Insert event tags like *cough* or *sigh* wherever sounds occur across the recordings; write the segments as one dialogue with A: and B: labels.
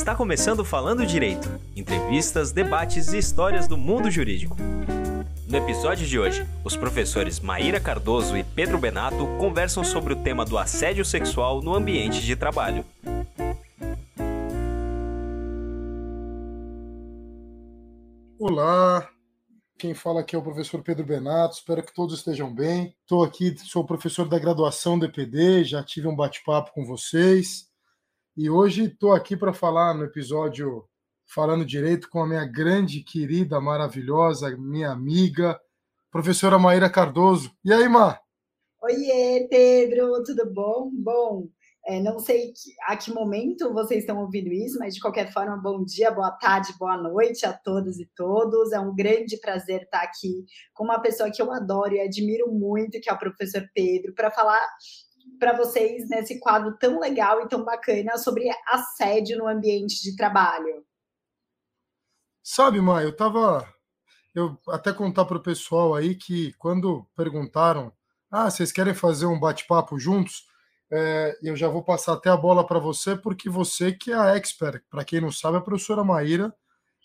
A: Está começando Falando Direito. Entrevistas, debates e histórias do mundo jurídico. No episódio de hoje, os professores Maíra Cardoso e Pedro Benato conversam sobre o tema do assédio sexual no ambiente de trabalho.
B: Olá, quem fala aqui é o professor Pedro Benato, espero que todos estejam bem. Estou aqui, sou professor da graduação DPD, já tive um bate-papo com vocês. E hoje estou aqui para falar no episódio Falando Direito com a minha grande, querida, maravilhosa, minha amiga, professora Maíra Cardoso. E aí, Má?
C: Oiê, Pedro, tudo bom? Bom, é, não sei a que momento vocês estão ouvindo isso, mas de qualquer forma, bom dia, boa tarde, boa noite a todas e todos. É um grande prazer estar aqui com uma pessoa que eu adoro e admiro muito, que é o professor Pedro, para falar para vocês nesse quadro tão legal e tão bacana sobre assédio no ambiente de trabalho.
B: Sabe, Maia, eu tava. Eu até contar para o pessoal aí que quando perguntaram, ah, vocês querem fazer um bate-papo juntos? É, eu já vou passar até a bola para você, porque você que é a expert. Para quem não sabe, a professora Maíra,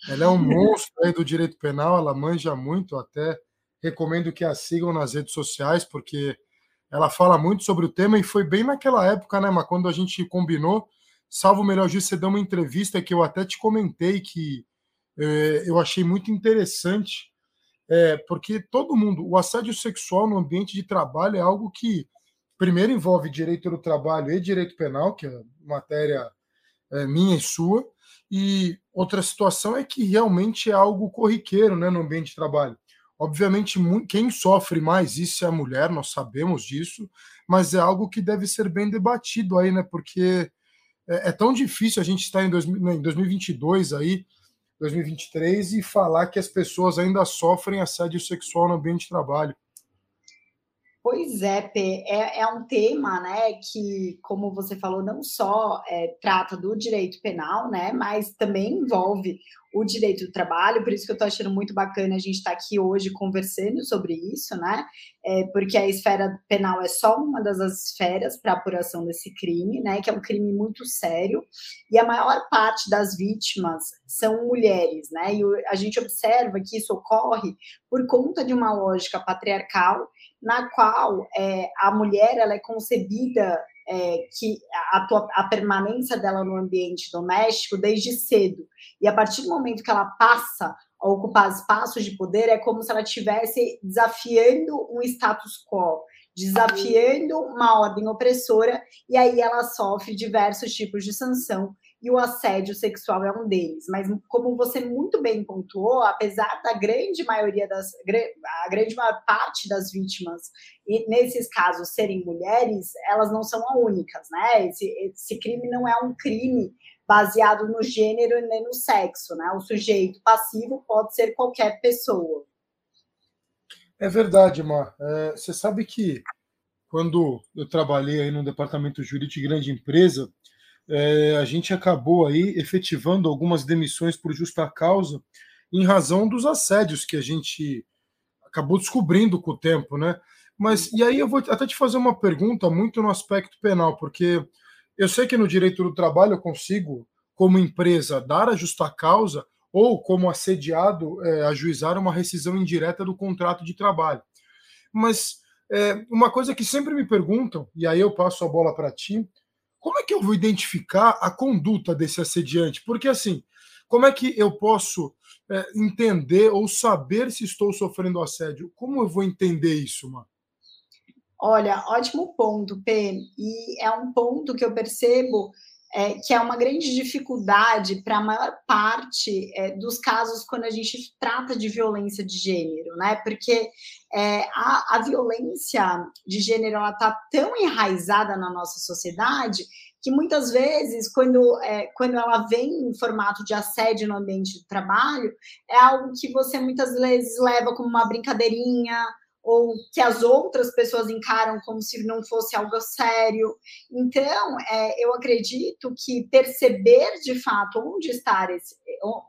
B: ela é um *laughs* monstro aí do direito penal, ela manja muito, até recomendo que a sigam nas redes sociais, porque ela fala muito sobre o tema e foi bem naquela época, né, mas quando a gente combinou, salvo o melhor juiz, você deu uma entrevista que eu até te comentei que é, eu achei muito interessante, é, porque todo mundo, o assédio sexual no ambiente de trabalho é algo que primeiro envolve direito do trabalho e direito penal, que é matéria é, minha e sua, e outra situação é que realmente é algo corriqueiro né, no ambiente de trabalho. Obviamente, quem sofre mais isso é a mulher, nós sabemos disso, mas é algo que deve ser bem debatido aí, né? Porque é, é tão difícil a gente estar em, dois, né, em 2022 aí, 2023, e falar que as pessoas ainda sofrem assédio sexual no ambiente de trabalho.
C: Pois é, P, é, é, um tema, né, que, como você falou, não só é, trata do direito penal, né, mas também envolve o direito do trabalho, por isso que eu estou achando muito bacana a gente estar tá aqui hoje conversando sobre isso, né? É, porque a esfera penal é só uma das esferas para apuração desse crime, né? Que é um crime muito sério, e a maior parte das vítimas são mulheres, né? E a gente observa que isso ocorre por conta de uma lógica patriarcal, na qual é, a mulher ela é concebida é, que a, a, permanência dela no ambiente doméstico desde cedo. E a partir do momento que ela passa a ocupar espaços de poder, é como se ela estivesse desafiando um status quo, desafiando uma ordem opressora, e aí ela sofre diversos tipos de sanção e o assédio sexual é um deles. Mas como você muito bem pontuou, apesar da grande maioria das a grande maior parte das vítimas e nesses casos serem mulheres, elas não são as únicas, né? Esse, esse crime não é um crime baseado no gênero nem no sexo, né? O sujeito passivo pode ser qualquer pessoa.
B: É verdade, Mar. É, você sabe que quando eu trabalhei aí no departamento jurídico de grande empresa, é, a gente acabou aí efetivando algumas demissões por justa causa em razão dos assédios que a gente acabou descobrindo com o tempo, né? Mas e aí eu vou até te fazer uma pergunta muito no aspecto penal, porque eu sei que no direito do trabalho eu consigo, como empresa, dar a justa causa ou como assediado é, ajuizar uma rescisão indireta do contrato de trabalho. Mas é, uma coisa que sempre me perguntam, e aí eu passo a bola para ti, como é que eu vou identificar a conduta desse assediante? Porque, assim, como é que eu posso é, entender ou saber se estou sofrendo assédio? Como eu vou entender isso, mano?
C: Olha, ótimo ponto, P. E é um ponto que eu percebo é, que é uma grande dificuldade para a maior parte é, dos casos quando a gente trata de violência de gênero, né? Porque é, a, a, violência de gênero ela está tão enraizada na nossa sociedade que muitas vezes, quando, é, quando ela vem em formato de assédio no ambiente de trabalho, é algo que você muitas vezes leva como uma brincadeirinha, ou que as outras pessoas encaram como se não fosse algo sério. Então, é, eu acredito que perceber de fato onde está esse,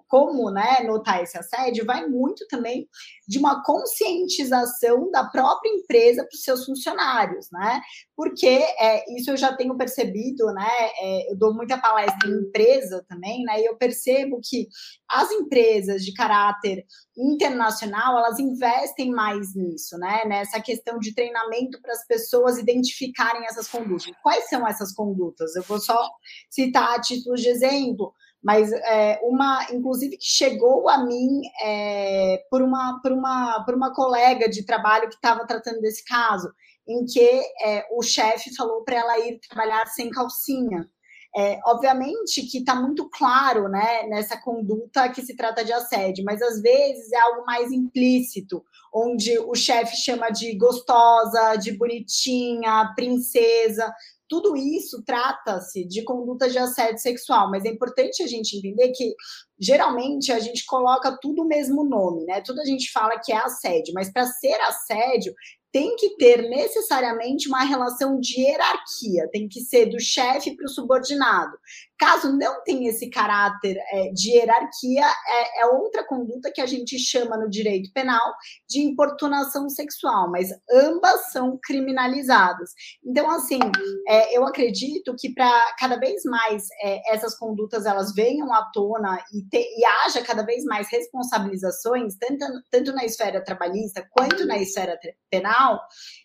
C: como né, notar esse assédio vai muito também de uma conscientização da própria empresa para os seus funcionários, né? Porque é, isso eu já tenho percebido, né? É, eu dou muita palestra em empresa também, né? E eu percebo que as empresas de caráter internacional elas investem mais nisso, né? Nessa questão de treinamento para as pessoas identificarem essas condutas. Quais são essas condutas? Eu vou só citar a título de exemplo mas é, uma, inclusive, que chegou a mim é, por, uma, por, uma, por uma colega de trabalho que estava tratando desse caso, em que é, o chefe falou para ela ir trabalhar sem calcinha. É, obviamente que está muito claro né, nessa conduta que se trata de assédio, mas às vezes é algo mais implícito, onde o chefe chama de gostosa, de bonitinha, princesa, tudo isso trata-se de conduta de assédio sexual, mas é importante a gente entender que geralmente a gente coloca tudo o mesmo nome, né? Tudo a gente fala que é assédio, mas para ser assédio tem que ter necessariamente uma relação de hierarquia, tem que ser do chefe para o subordinado. Caso não tenha esse caráter é, de hierarquia, é, é, outra conduta que a gente chama no direito penal de importunação sexual, mas ambas são criminalizadas. Então, assim, é, eu acredito que para cada vez mais é, essas condutas elas venham à tona e, te, e haja cada vez mais responsabilizações, tanto, tanto na esfera trabalhista quanto na esfera penal,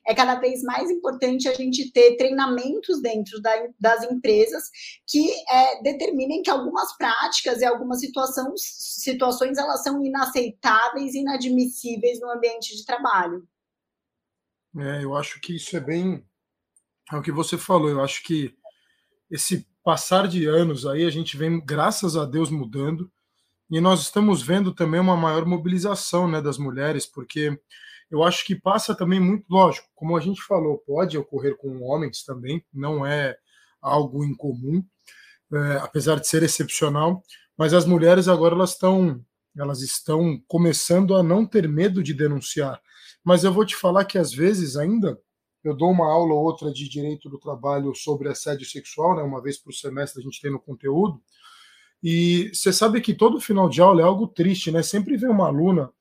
C: é cada vez mais importante a gente ter treinamentos dentro da, das empresas que é, determinem que algumas práticas e algumas situações, situações elas são inaceitáveis, inadmissíveis no ambiente de trabalho.
B: É, eu acho que isso é bem é o que você falou. Eu acho que esse passar de anos aí a gente vem, graças a Deus, mudando e nós estamos vendo também uma maior mobilização né, das mulheres, porque eu acho que passa também muito, lógico, como a gente falou, pode ocorrer com homens também, não é algo incomum, é, apesar de ser excepcional, mas as mulheres agora elas estão elas estão começando a não ter medo de denunciar. Mas eu vou te falar que às vezes ainda eu dou uma aula ou outra de direito do trabalho sobre assédio sexual, né, uma vez por semestre a gente tem no conteúdo. E você sabe que todo final de aula é algo triste, né? Sempre vem uma aluna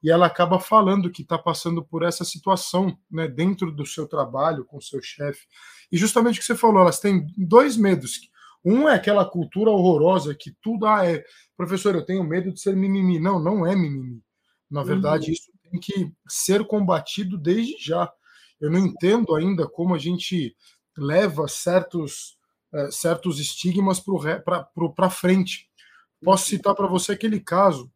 B: e ela acaba falando que está passando por essa situação, né, dentro do seu trabalho com seu chefe. E justamente o que você falou, elas têm dois medos. Um é aquela cultura horrorosa que tudo ah, é, professor, eu tenho medo de ser mimimi. Não, não é mimimi. Na verdade, uhum. isso tem que ser combatido desde já. Eu não entendo ainda como a gente leva certos, uh, certos estigmas para frente. Posso uhum. citar para você aquele caso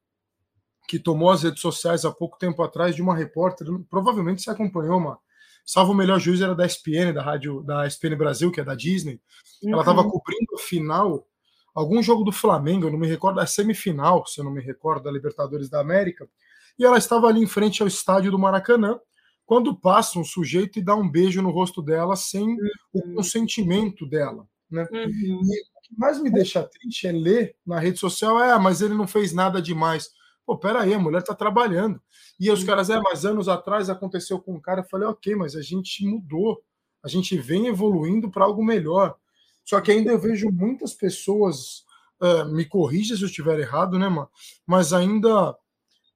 B: que tomou as redes sociais há pouco tempo atrás de uma repórter, provavelmente você acompanhou, uma salvo o melhor juiz era da SPN, da rádio da SPN Brasil, que é da Disney. Uhum. Ela estava cobrindo a final, algum jogo do Flamengo, eu não me recordo, a semifinal, se eu não me recordo, da Libertadores da América. E ela estava ali em frente ao estádio do Maracanã, quando passa um sujeito e dá um beijo no rosto dela sem uhum. o consentimento dela. Né? Uhum. E o que mais me deixa triste é ler na rede social, é, mas ele não fez nada demais. Pô, peraí, a mulher está trabalhando. E os caras, é, mas anos atrás aconteceu com um cara. Eu falei, ok, mas a gente mudou. A gente vem evoluindo para algo melhor. Só que ainda eu vejo muitas pessoas, uh, me corrija se eu estiver errado, né, mano? Mas ainda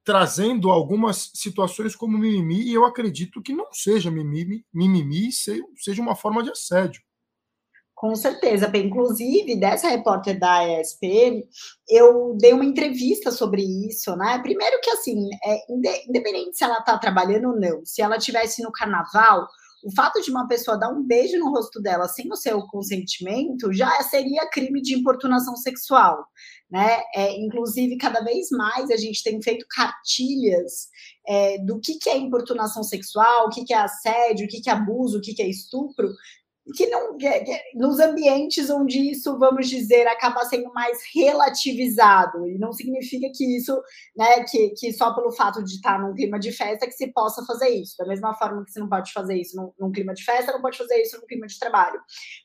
B: trazendo algumas situações como mimimi, e eu acredito que não seja mimimi, mimimi seja uma forma de assédio.
C: Com certeza, inclusive dessa repórter da ESPN, eu dei uma entrevista sobre isso, né? Primeiro que assim, é, independente se ela está trabalhando ou não, se ela tivesse no carnaval, o fato de uma pessoa dar um beijo no rosto dela sem o seu consentimento já seria crime de importunação sexual, né? É, inclusive, cada vez mais a gente tem feito cartilhas é, do que, que é importunação sexual, o que, que é assédio, o que, que é abuso, o que, que é estupro, que não nos ambientes onde isso, vamos dizer, acaba sendo mais relativizado e não significa que isso, né, que, que só pelo fato de estar num clima de festa que se possa fazer isso. Da mesma forma que você não pode fazer isso num, num clima de festa, não pode fazer isso num clima de trabalho.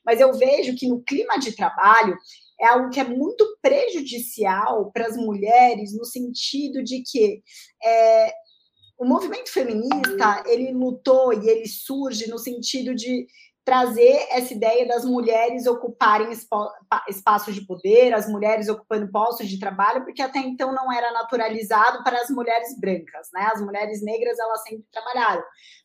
C: Mas eu vejo que no clima de trabalho é algo que é muito prejudicial para as mulheres no sentido de que é, o movimento feminista ele lutou e ele surge no sentido de trazer essa ideia das mulheres ocuparem espaços de poder, as mulheres ocupando postos de trabalho, porque até então não era naturalizado para as mulheres brancas, né? As mulheres negras elas sempre trabalharam,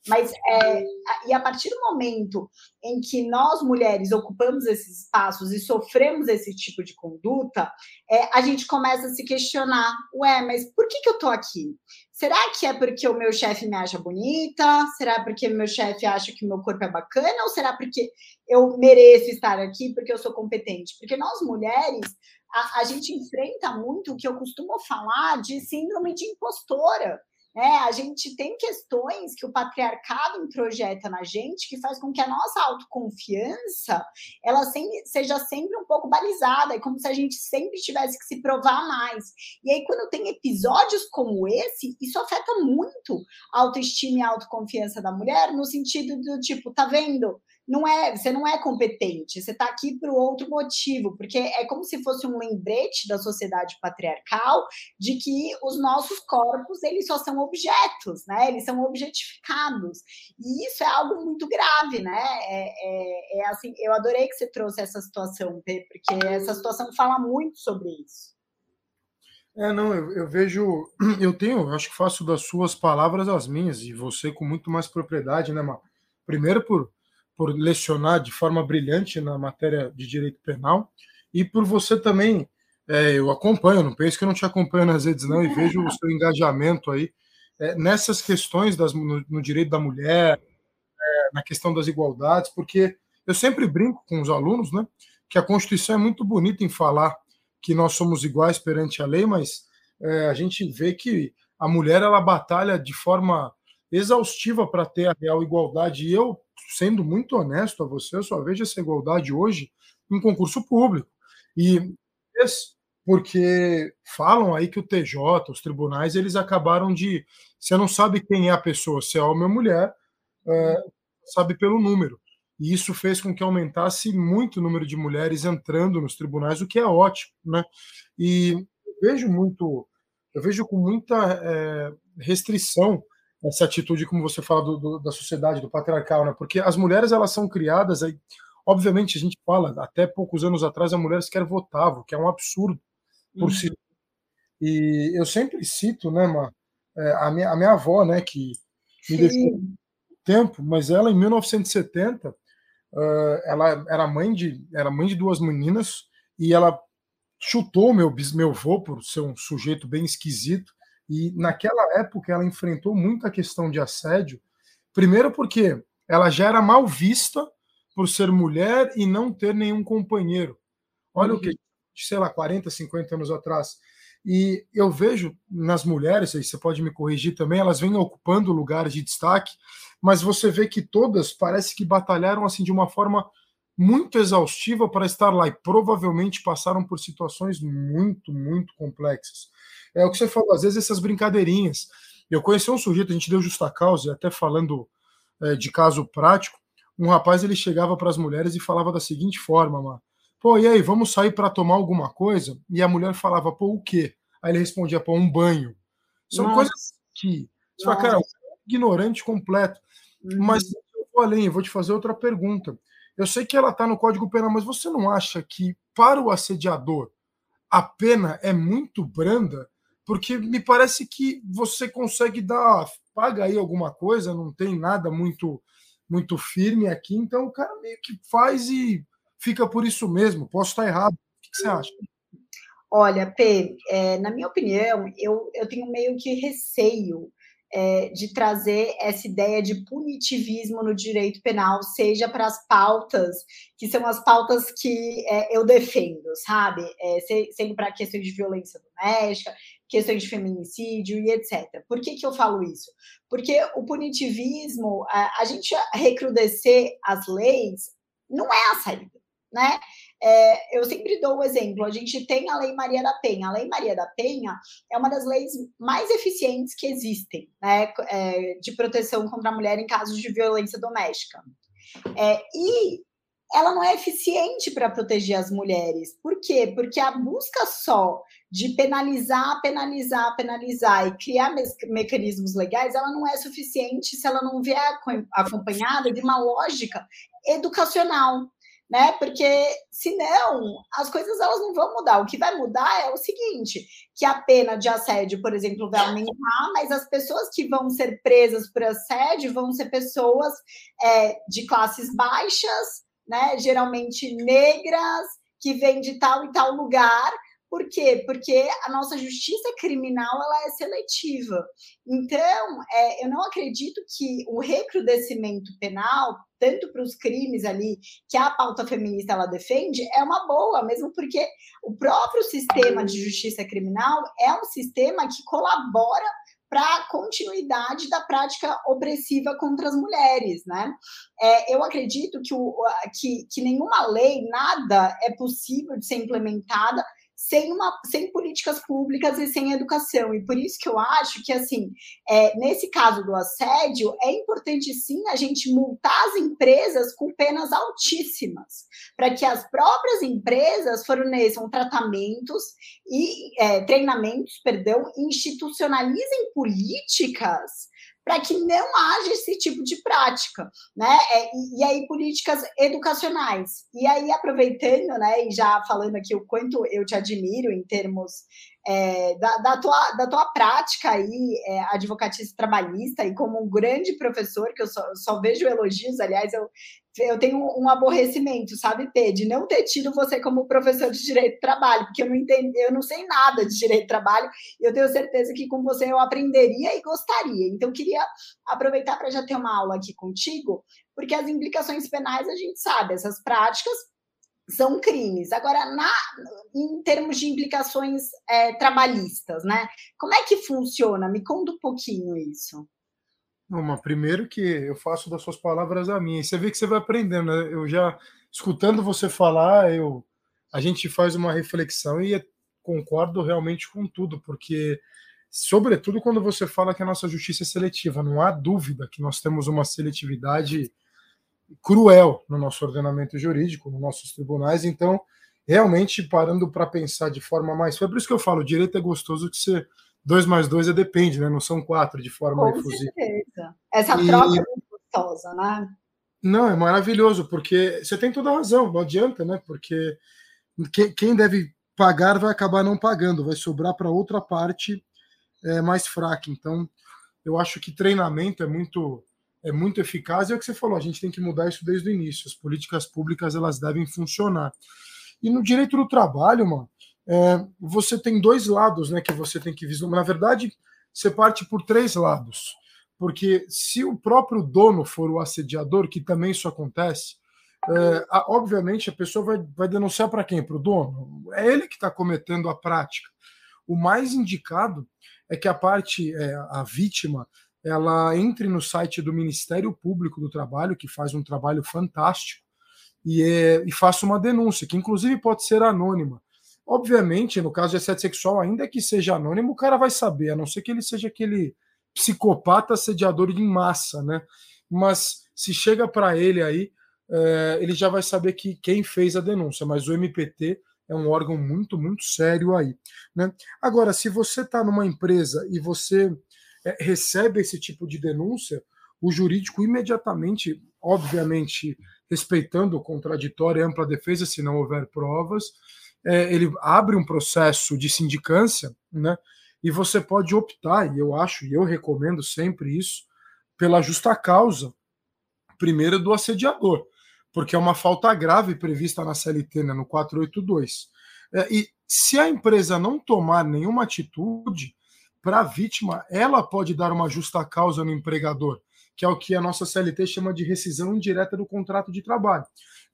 C: mas é, e a partir do momento em que nós mulheres ocupamos esses espaços e sofremos esse tipo de conduta, é, a gente começa a se questionar, ué, mas por que, que eu estou aqui? Será que é porque o meu chefe me acha bonita? Será porque o meu chefe acha que meu corpo é bacana? Ou será porque eu mereço estar aqui porque eu sou competente? Porque nós mulheres, a, a gente enfrenta muito o que eu costumo falar de síndrome de impostora. É, a gente tem questões que o patriarcado introjeta na gente que faz com que a nossa autoconfiança ela sempre, seja sempre um pouco balizada, é como se a gente sempre tivesse que se provar mais. E aí, quando tem episódios como esse, isso afeta muito a autoestima e a autoconfiança da mulher, no sentido do tipo, tá vendo? Não é, você não é competente, você está aqui por outro motivo, porque é como se fosse um lembrete da sociedade patriarcal de que os nossos corpos eles só são objetos, né? Eles são objetificados e isso é algo muito grave, né? É, é, é assim, eu adorei que você trouxe essa situação, porque essa situação fala muito sobre isso.
B: É, não, eu, eu, vejo, *clears throat* eu tenho, acho que faço das suas palavras as minhas, e você com muito mais propriedade, né, Mar? Primeiro por por lecionar de forma brilhante na matéria de direito penal e por você também. É, eu acompanho, não penso que eu não te acompanho nas redes, não, e vejo o seu engajamento aí é, nessas questões das, no, no direito da mulher, é, na questão das igualdades, porque eu sempre brinco com os alunos, né, que a Constituição é muito bonita em falar que nós somos iguais perante a lei, mas é, a gente vê que a mulher ela batalha de forma exaustiva para ter a real igualdade. E eu sendo muito honesto a você, eu só vejo essa igualdade hoje em concurso público. E porque falam aí que o TJ, os tribunais, eles acabaram de. Você não sabe quem é a pessoa, se é homem ou mulher, é, sabe pelo número. E isso fez com que aumentasse muito o número de mulheres entrando nos tribunais, o que é ótimo, né? E eu vejo muito, eu vejo com muita é, restrição essa atitude, como você fala, do, do, da sociedade, do patriarcal, né? Porque as mulheres, elas são criadas, aí, obviamente, a gente fala, até poucos anos atrás, a mulher sequer votava, que é um absurdo por uhum. si. E eu sempre cito, né, Ma, é, a, minha, a minha avó, né, que me deixou tempo, mas ela, em 1970, uh, ela era mãe de era mãe de duas meninas e ela chutou meu meu avô por ser um sujeito bem esquisito e naquela época ela enfrentou muita questão de assédio, primeiro porque ela já era mal vista por ser mulher e não ter nenhum companheiro. Olha uhum. o que, sei lá, 40, 50 anos atrás. E eu vejo nas mulheres, aí você pode me corrigir também, elas vêm ocupando lugares de destaque, mas você vê que todas parece que batalharam assim de uma forma muito exaustiva para estar lá e provavelmente passaram por situações muito, muito complexas. É o que você falou, às vezes essas brincadeirinhas. Eu conheci um sujeito, a gente deu justa causa, até falando é, de caso prático, um rapaz ele chegava para as mulheres e falava da seguinte forma, mano, pô, e aí, vamos sair para tomar alguma coisa? E a mulher falava, pô, o quê? Aí ele respondia, pô, um banho. São Nossa. coisas que, você fala, cara, ignorante completo. Uhum. Mas eu vou além, eu vou te fazer outra pergunta. Eu sei que ela está no Código Penal, mas você não acha que para o assediador a pena é muito branda? Porque me parece que você consegue dar, paga aí alguma coisa, não tem nada muito muito firme aqui, então o cara meio que faz e fica por isso mesmo. Posso estar errado. O que você acha?
C: Olha, P, é, na minha opinião, eu, eu tenho meio que receio é, de trazer essa ideia de punitivismo no direito penal, seja para as pautas, que são as pautas que é, eu defendo, sabe? É, para questões de violência doméstica, questões de feminicídio e etc. Por que, que eu falo isso? Porque o punitivismo, a, a gente recrudescer as leis, não é a saída, né? É, eu sempre dou o exemplo: a gente tem a Lei Maria da Penha. A Lei Maria da Penha é uma das leis mais eficientes que existem, né, é, de proteção contra a mulher em casos de violência doméstica. É, e ela não é eficiente para proteger as mulheres. Por quê? Porque a busca só de penalizar, penalizar, penalizar e criar me mecanismos legais, ela não é suficiente se ela não vier acompanhada de uma lógica educacional né? Porque senão as coisas elas não vão mudar. O que vai mudar é o seguinte: que a pena de assédio, por exemplo, vai aumentar, mas as pessoas que vão ser presas por assédio vão ser pessoas é, de classes baixas, né? Geralmente negras, que vêm de tal e tal lugar. Por quê? Porque a nossa justiça criminal ela é seletiva. Então, é, eu não acredito que o recrudescimento penal tanto para os crimes ali que a pauta feminista ela defende, é uma boa, mesmo porque o próprio sistema de justiça criminal é um sistema que colabora para a continuidade da prática opressiva contra as mulheres, né? É, eu acredito que, o, que, que nenhuma lei, nada é possível de ser implementada sem, uma, sem políticas públicas e sem educação. E por isso que eu acho que, assim, é, nesse caso do assédio, é importante sim a gente multar as empresas com penas altíssimas, para que as próprias empresas forneçam tratamentos e é, treinamentos, perdão, institucionalizem políticas para que não haja esse tipo de prática, né? É, e, e, aí políticas educacionais. E aí aproveitando, né, e já falando aqui o quanto eu te admiro em termos é, da, da, tua, da tua prática aí, é, trabalhista, e como um grande professor, que eu só, só vejo elogios, aliás, eu eu tenho um aborrecimento, sabe, Pê, de não ter tido você como professor de direito do trabalho, porque eu não entendo, eu não sei nada de direito do trabalho, e eu tenho certeza que com você eu aprenderia e gostaria. Então, queria aproveitar para já ter uma aula aqui contigo, porque as implicações penais a gente sabe, essas práticas são crimes. Agora, na, em termos de implicações é, trabalhistas, né? Como é que funciona? Me conta um pouquinho isso.
B: Uma, primeiro que eu faço das suas palavras a minha. Você vê que você vai aprendendo. Né? Eu já escutando você falar, eu a gente faz uma reflexão e concordo realmente com tudo, porque sobretudo quando você fala que a nossa justiça é seletiva, não há dúvida que nós temos uma seletividade cruel no nosso ordenamento jurídico, nos nossos tribunais. Então, realmente parando para pensar de forma mais, foi por isso que eu falo, direito é gostoso que você 2 mais 2 é depende, né? Não são quatro de forma
C: Com efusiva. Certeza. Essa e... troca é muito gostosa, né?
B: Não, é maravilhoso, porque você tem toda a razão, não adianta, né? Porque quem deve pagar vai acabar não pagando, vai sobrar para outra parte é, mais fraca. Então, eu acho que treinamento é muito é muito eficaz e é o que você falou, a gente tem que mudar isso desde o início. As políticas públicas elas devem funcionar. E no direito do trabalho, mano, é, você tem dois lados né, que você tem que vislumbrar. Na verdade, você parte por três lados. Porque se o próprio dono for o assediador, que também isso acontece, é, obviamente a pessoa vai, vai denunciar para quem? Para o dono. É ele que está cometendo a prática. O mais indicado é que a parte, é, a vítima, ela entre no site do Ministério Público do Trabalho, que faz um trabalho fantástico, e, é, e faça uma denúncia, que inclusive pode ser anônima. Obviamente, no caso de assédio sexual, ainda que seja anônimo, o cara vai saber, a não ser que ele seja aquele psicopata assediador em massa, né? Mas se chega para ele aí, é, ele já vai saber que quem fez a denúncia, mas o MPT é um órgão muito, muito sério aí. Né? Agora, se você está numa empresa e você é, recebe esse tipo de denúncia, o jurídico imediatamente, obviamente, respeitando o contraditório e ampla defesa, se não houver provas, é, ele abre um processo de sindicância, né? E você pode optar, e eu acho, e eu recomendo sempre isso, pela justa causa, primeiro do assediador, porque é uma falta grave prevista na CLT, né, no 482. É, e se a empresa não tomar nenhuma atitude, para a vítima, ela pode dar uma justa causa no empregador, que é o que a nossa CLT chama de rescisão indireta do contrato de trabalho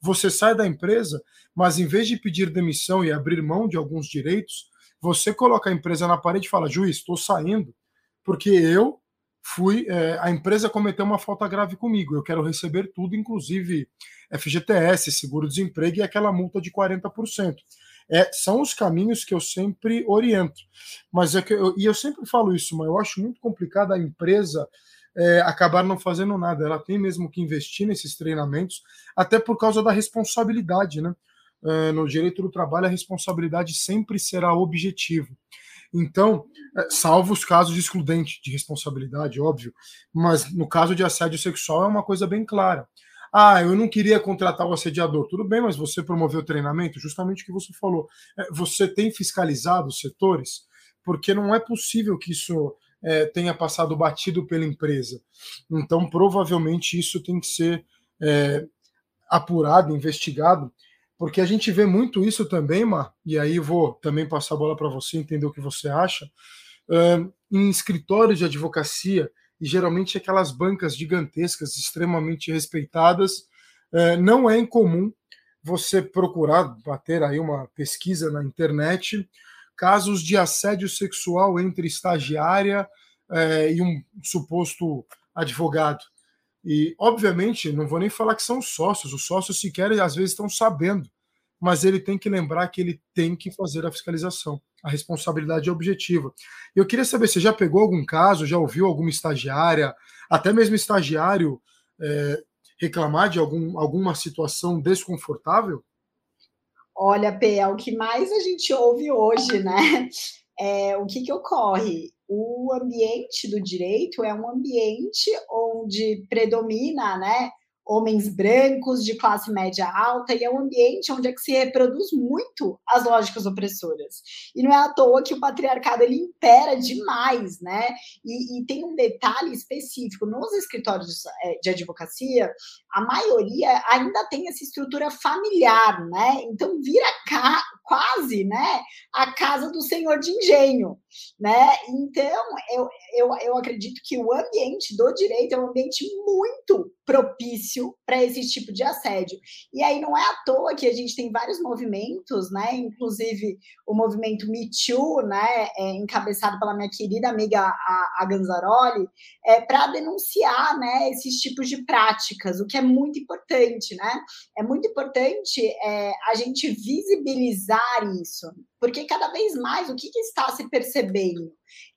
B: você sai da empresa, mas em vez de pedir demissão e abrir mão de alguns direitos, você coloca a empresa na parede e fala: juiz, estou saindo porque eu fui. É, a empresa cometeu uma falta grave comigo, eu quero receber tudo, inclusive FGTS, seguro-desemprego e aquela multa de 40%. É, são os caminhos que eu sempre oriento. Mas é que eu, e eu sempre falo isso, mas eu acho muito complicado a empresa é, acabaram não fazendo nada. Ela tem mesmo que investir nesses treinamentos, até por causa da responsabilidade, né? É, no direito do trabalho, a responsabilidade sempre será objetivo. Então, é, salvo os casos de excludente de responsabilidade, óbvio, mas no caso de assédio sexual é uma coisa bem clara. Ah, eu não queria contratar o assediador. Tudo bem, mas você promoveu o treinamento, justamente o que você falou. É, você tem fiscalizado os setores? Porque não é possível que isso é, tenha passado batido pela empresa. Então, provavelmente, isso tem que ser é, apurado, investigado, porque a gente vê muito isso também, Mar, e aí vou também passar a bola para você entender o que você acha, em escritórios de advocacia e geralmente aquelas bancas gigantescas, extremamente respeitadas. É, não é incomum você procurar bater aí uma pesquisa na internet, casos de assédio sexual entre estagiária é, e um suposto advogado. E, obviamente, não vou nem falar que são sócios, os sócios sequer às vezes estão sabendo, mas ele tem que lembrar que ele tem que fazer a fiscalização a responsabilidade é objetiva. Eu queria saber, você já pegou algum caso, já ouviu alguma estagiária, até mesmo estagiário, é, reclamar de algum, alguma situação desconfortável?
C: Olha, P, é o que mais a gente ouve hoje, né? É, o que, que ocorre? O ambiente do direito é um ambiente onde predomina, né? Homens brancos de classe média alta, e é um ambiente onde é que se reproduz muito as lógicas opressoras. E não é à toa que o patriarcado ele impera demais, né? E, e tem um detalhe específico nos escritórios é, de advocacia, a maioria ainda tem essa estrutura familiar, né? Então vira ca quase, né, a casa do senhor de engenho, né? Então eu, eu, eu acredito que o ambiente do direito é um ambiente muito propício para esse tipo de assédio. E aí não é à toa que a gente tem vários movimentos, né? Inclusive o movimento Me Too, né? É, encabeçado pela minha querida amiga a, a Ganzaroli, é, para denunciar, né? Esses tipos de práticas, o que é muito importante, né? É muito importante é, a gente visibilizar isso, porque cada vez mais o que, que está se percebendo?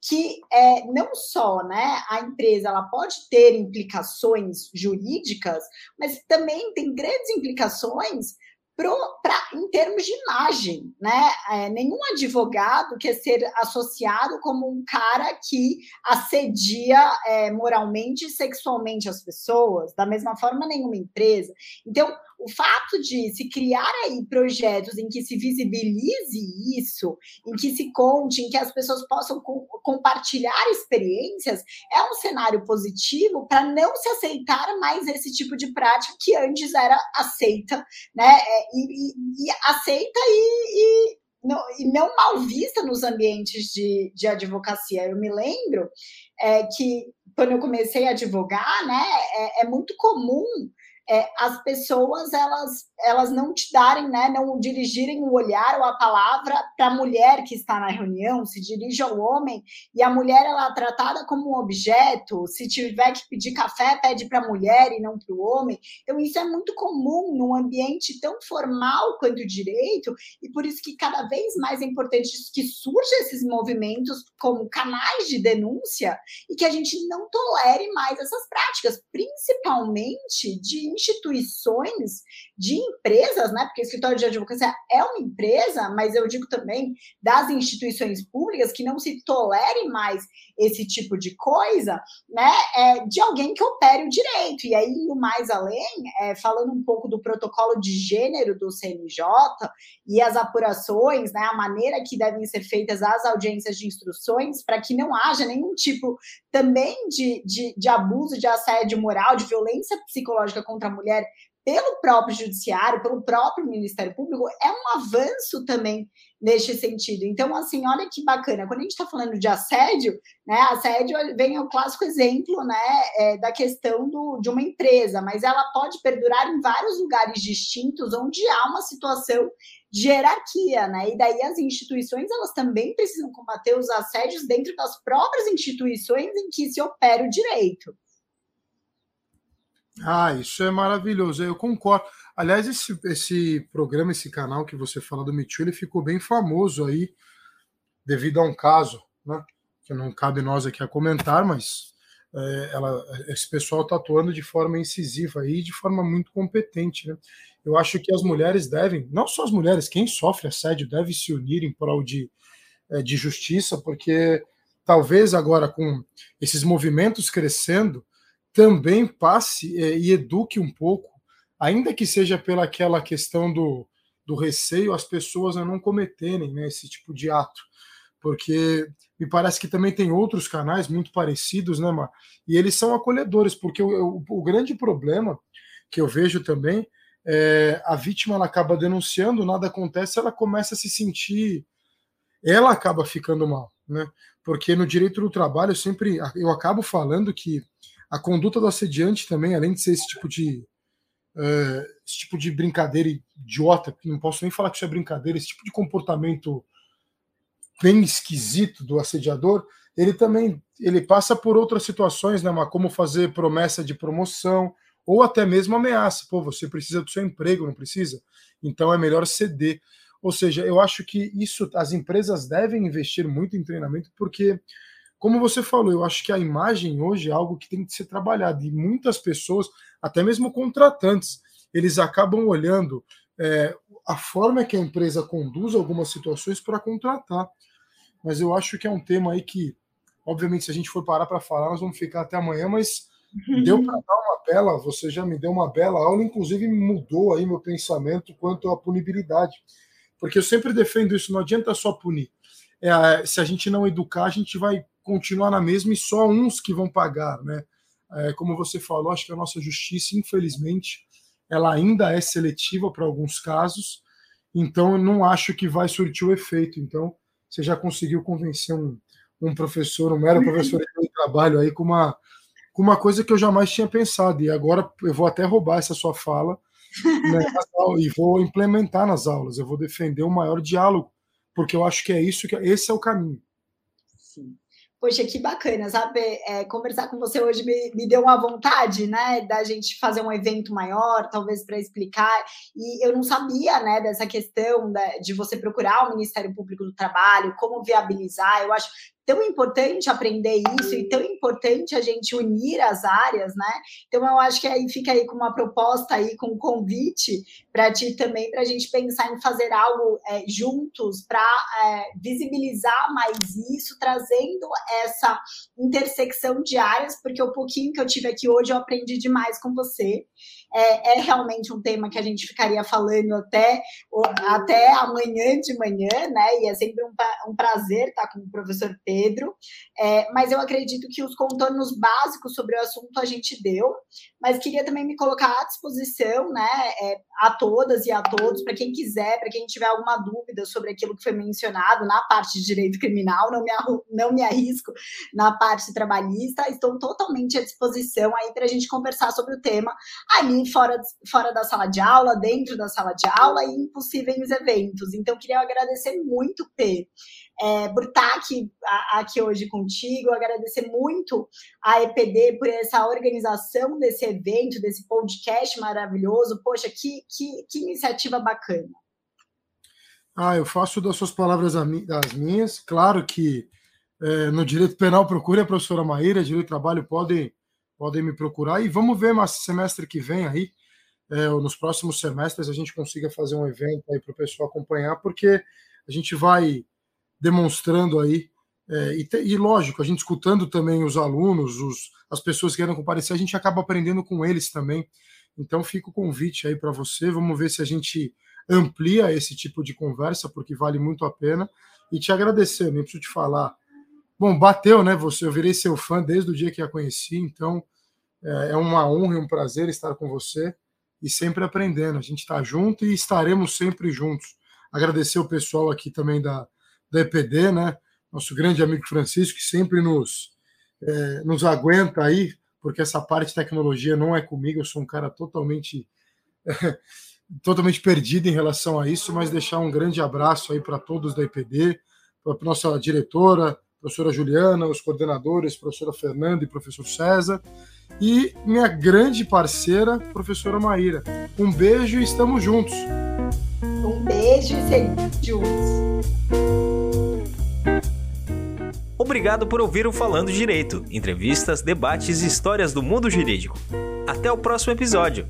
C: Que é, não só né, a empresa ela pode ter implicações jurídicas, mas também tem grandes implicações pro, pra, em termos de imagem, né? É, nenhum advogado quer ser associado como um cara que assedia é, moralmente e sexualmente as pessoas, da mesma forma nenhuma empresa. Então, o fato de se criar aí projetos em que se visibilize isso, em que se conte, em que as pessoas possam co compartilhar experiências, é um cenário positivo para não se aceitar mais esse tipo de prática que antes era aceita, né? É, e, e, e aceita e, e não, e não mal vista nos ambientes de, de advocacia. Eu me lembro é, que quando eu comecei a advogar, né, é, é muito comum é, as pessoas elas, elas não te darem, né, não dirigirem o olhar ou a palavra para a mulher que está na reunião, se dirige ao homem e a mulher ela é tratada como um objeto, se tiver que pedir café, pede para a mulher e não para o homem. Então, isso é muito comum num ambiente tão formal quanto o direito, e por isso que cada vez mais é importante que surjam esses movimentos como canais de denúncia e que a gente não tolere mais essas práticas, principalmente de instituições, de empresas, né? Porque escritório de advocacia é uma empresa, mas eu digo também das instituições públicas que não se tolere mais esse tipo de coisa, né? É, de alguém que opere o direito. E aí, indo mais além, é, falando um pouco do protocolo de gênero do CNJ e as apurações, né? A maneira que devem ser feitas as audiências de instruções para que não haja nenhum tipo também de, de, de abuso, de assédio moral, de violência psicológica contra a mulher pelo próprio judiciário, pelo próprio Ministério Público, é um avanço também neste sentido. Então, assim, olha que bacana. Quando a gente está falando de assédio, né, assédio vem o clássico exemplo, né, é, da questão do, de uma empresa, mas ela pode perdurar em vários lugares distintos onde há uma situação de hierarquia, né? E daí as instituições elas também precisam combater os assédios dentro das próprias instituições em que se opera o direito.
B: Ah, isso é maravilhoso, eu concordo. Aliás, esse, esse programa, esse canal que você fala do Mitchell, ele ficou bem famoso aí, devido a um caso, né? Que não cabe nós aqui a comentar, mas é, ela, esse pessoal está atuando de forma incisiva e de forma muito competente. Né? Eu acho que as mulheres devem, não só as mulheres, quem sofre assédio deve se unir em prol de, é, de justiça, porque talvez agora com esses movimentos crescendo, também passe é, e eduque um pouco, ainda que seja pela aquela questão do, do receio, as pessoas a não cometerem né, esse tipo de ato. Porque me parece que também tem outros canais muito parecidos, né, Mar? E eles são acolhedores, porque o, o, o grande problema que eu vejo também é a vítima ela acaba denunciando, nada acontece, ela começa a se sentir, ela acaba ficando mal, né? Porque no direito do trabalho eu sempre eu acabo falando que a conduta do assediante também, além de ser esse tipo de uh, esse tipo de brincadeira idiota, que não posso nem falar que isso é brincadeira, esse tipo de comportamento bem esquisito do assediador, ele também ele passa por outras situações, né, como fazer promessa de promoção ou até mesmo ameaça. Pô, você precisa do seu emprego, não precisa? Então é melhor ceder. Ou seja, eu acho que isso as empresas devem investir muito em treinamento porque como você falou, eu acho que a imagem hoje é algo que tem que ser trabalhado e muitas pessoas, até mesmo contratantes, eles acabam olhando é, a forma que a empresa conduz algumas situações para contratar. Mas eu acho que é um tema aí que, obviamente, se a gente for parar para falar, nós vamos ficar até amanhã, mas deu para dar uma bela, você já me deu uma bela aula, inclusive mudou aí meu pensamento quanto à punibilidade. Porque eu sempre defendo isso, não adianta só punir. É, se a gente não educar, a gente vai continuar na mesma e só uns que vão pagar, né? É, como você falou, acho que a nossa justiça, infelizmente, ela ainda é seletiva para alguns casos, então eu não acho que vai surtir o efeito. Então, você já conseguiu convencer um, um professor, um mero professor de trabalho aí com uma, com uma coisa que eu jamais tinha pensado, e agora eu vou até roubar essa sua fala né, *laughs* e vou implementar nas aulas. Eu vou defender um maior diálogo, porque eu acho que é isso que esse é o caminho.
C: Poxa, que bacana, sabe? É, conversar com você hoje me, me, deu uma vontade, né, da gente fazer um evento maior, talvez para explicar. E eu não sabia, né, dessa questão da, de você procurar o Ministério Público do Trabalho, como viabilizar. Eu acho tão importante aprender isso e tão importante a gente unir as áreas, né? Então eu acho que aí fica aí com uma proposta aí, com um convite para ti também, para a gente pensar em fazer algo é, juntos para é, visibilizar mais isso, trazendo essa intersecção de áreas, porque o pouquinho que eu tive aqui hoje eu aprendi demais com você. É, é realmente um tema que a gente ficaria falando até, até amanhã de manhã, né? E é sempre um, um prazer estar com o professor Pedro. É, mas eu acredito que os contornos básicos sobre o assunto a gente deu, mas queria também me colocar à disposição, né? É, a todas e a todos, para quem quiser, para quem tiver alguma dúvida sobre aquilo que foi mencionado na parte de direito criminal, não me, não me arrisco na parte trabalhista, estou totalmente à disposição aí para a gente conversar sobre o tema ali fora, fora da sala de aula, dentro da sala de aula e em eventos. Então, queria agradecer muito, P, é, por estar aqui, aqui hoje contigo, agradecer muito a EPD por essa organização desse evento, desse podcast maravilhoso. Poxa, que, que, que iniciativa bacana.
B: Ah, eu faço das suas palavras das minhas. Claro que é, no direito penal procure a professora Maíra, direito do trabalho podem, podem me procurar e vamos ver mas semestre que vem aí, é, nos próximos semestres a gente consiga fazer um evento aí para o pessoal acompanhar, porque a gente vai demonstrando aí é, e, te, e, lógico, a gente escutando também os alunos, os, as pessoas que querem comparecer, a gente acaba aprendendo com eles também. Então fica o convite aí para você. Vamos ver se a gente amplia esse tipo de conversa, porque vale muito a pena. E te agradecer, nem preciso te falar. Bom, bateu, né? Você, eu virei seu fã desde o dia que a conheci, então é, é uma honra e um prazer estar com você e sempre aprendendo. A gente está junto e estaremos sempre juntos. Agradecer o pessoal aqui também da, da EPD, né? Nosso grande amigo Francisco, que sempre nos, é, nos aguenta aí, porque essa parte de tecnologia não é comigo, eu sou um cara totalmente. É, *laughs* totalmente perdido em relação a isso, mas deixar um grande abraço aí para todos da EPD, para a nossa diretora, professora Juliana, os coordenadores, professora Fernanda e professor César, e minha grande parceira, professora Maíra. Um beijo e estamos juntos.
C: Um beijo e sempre juntos.
A: Obrigado por ouvir o Falando Direito, entrevistas, debates e histórias do mundo jurídico. Até o próximo episódio.